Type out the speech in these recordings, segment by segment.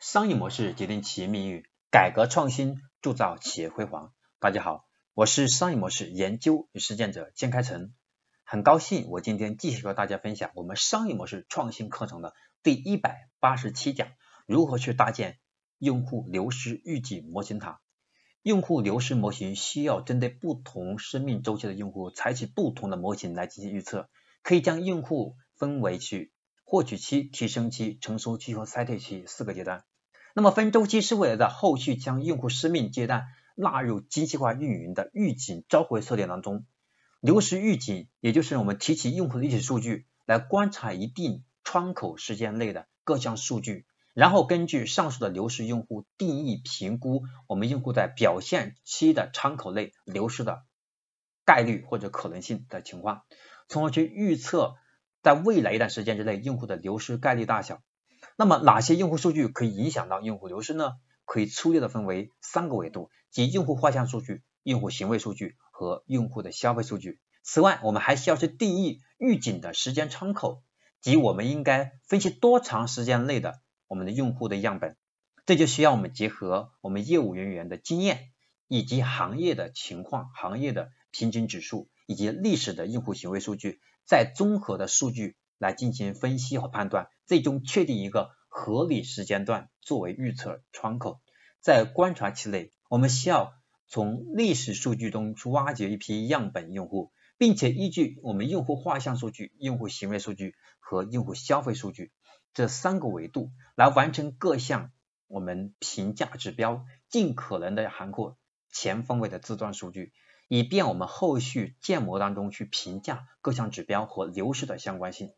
商业模式决定企业命运，改革创新铸造企业辉煌。大家好，我是商业模式研究与实践者江开成，很高兴我今天继续和大家分享我们商业模式创新课程的第一百八十七讲，如何去搭建用户流失预警模型塔。用户流失模型需要针对不同生命周期的用户，采取不同的模型来进行预测，可以将用户分为去获取期、提升期、成熟期和衰退期四个阶段。那么分周期是为了在后续将用户生命阶段纳入精细化运营的预警召回策略当中。流失预警，也就是我们提取用户的历史数据来观察一定窗口时间内的各项数据，然后根据上述的流失用户定义评估我们用户在表现期的窗口内流失的概率或者可能性的情况，从而去预测在未来一段时间之内用户的流失概率大小。那么哪些用户数据可以影响到用户流失呢？可以粗略的分为三个维度，即用户画像数据、用户行为数据和用户的消费数据。此外，我们还需要去定义预警的时间窗口，即我们应该分析多长时间内的我们的用户的样本。这就需要我们结合我们业务人员的经验，以及行业的情况、行业的平均指数以及历史的用户行为数据，再综合的数据。来进行分析和判断，最终确定一个合理时间段作为预测窗口。在观察期内，我们需要从历史数据中去挖掘一批样本用户，并且依据我们用户画像数据、用户行为数据和用户消费数据这三个维度来完成各项我们评价指标，尽可能的涵盖全方位的字段数据，以便我们后续建模当中去评价各项指标和流失的相关性。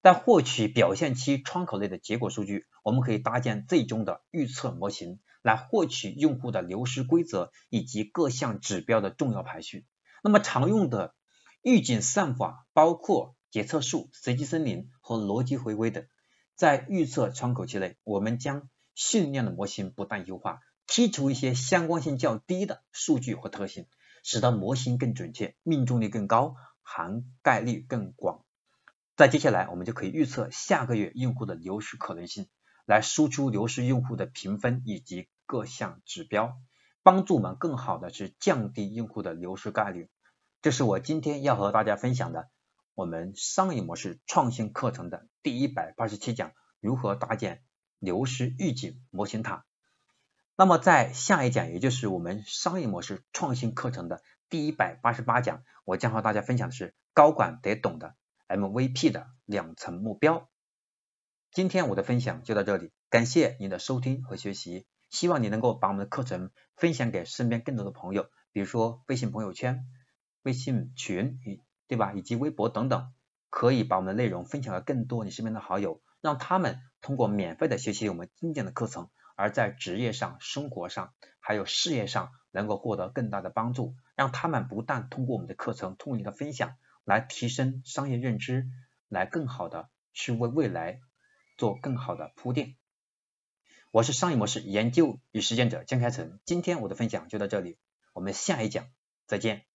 在获取表现期窗口内的结果数据，我们可以搭建最终的预测模型，来获取用户的流失规则以及各项指标的重要排序。那么常用的预警算法包括决策树、随机森林和逻辑回归等。在预测窗口期内，我们将训练的模型不断优化，剔除一些相关性较低的数据和特性，使得模型更准确、命中率更高、涵盖率更广。在接下来，我们就可以预测下个月用户的流失可能性，来输出流失用户的评分以及各项指标，帮助我们更好的去降低用户的流失概率。这是我今天要和大家分享的我们商业模式创新课程的第一百八十七讲，如何搭建流失预警模型塔。那么在下一讲，也就是我们商业模式创新课程的第一百八十八讲，我将和大家分享的是高管得懂的。MVP 的两层目标。今天我的分享就到这里，感谢您的收听和学习，希望你能够把我们的课程分享给身边更多的朋友，比如说微信朋友圈、微信群，对吧？以及微博等等，可以把我们的内容分享给更多你身边的好友，让他们通过免费的学习我们精简的课程，而在职业上、生活上还有事业上能够获得更大的帮助，让他们不但通过我们的课程，通过你的分享。来提升商业认知，来更好的去为未来做更好的铺垫。我是商业模式研究与实践者江开成，今天我的分享就到这里，我们下一讲再见。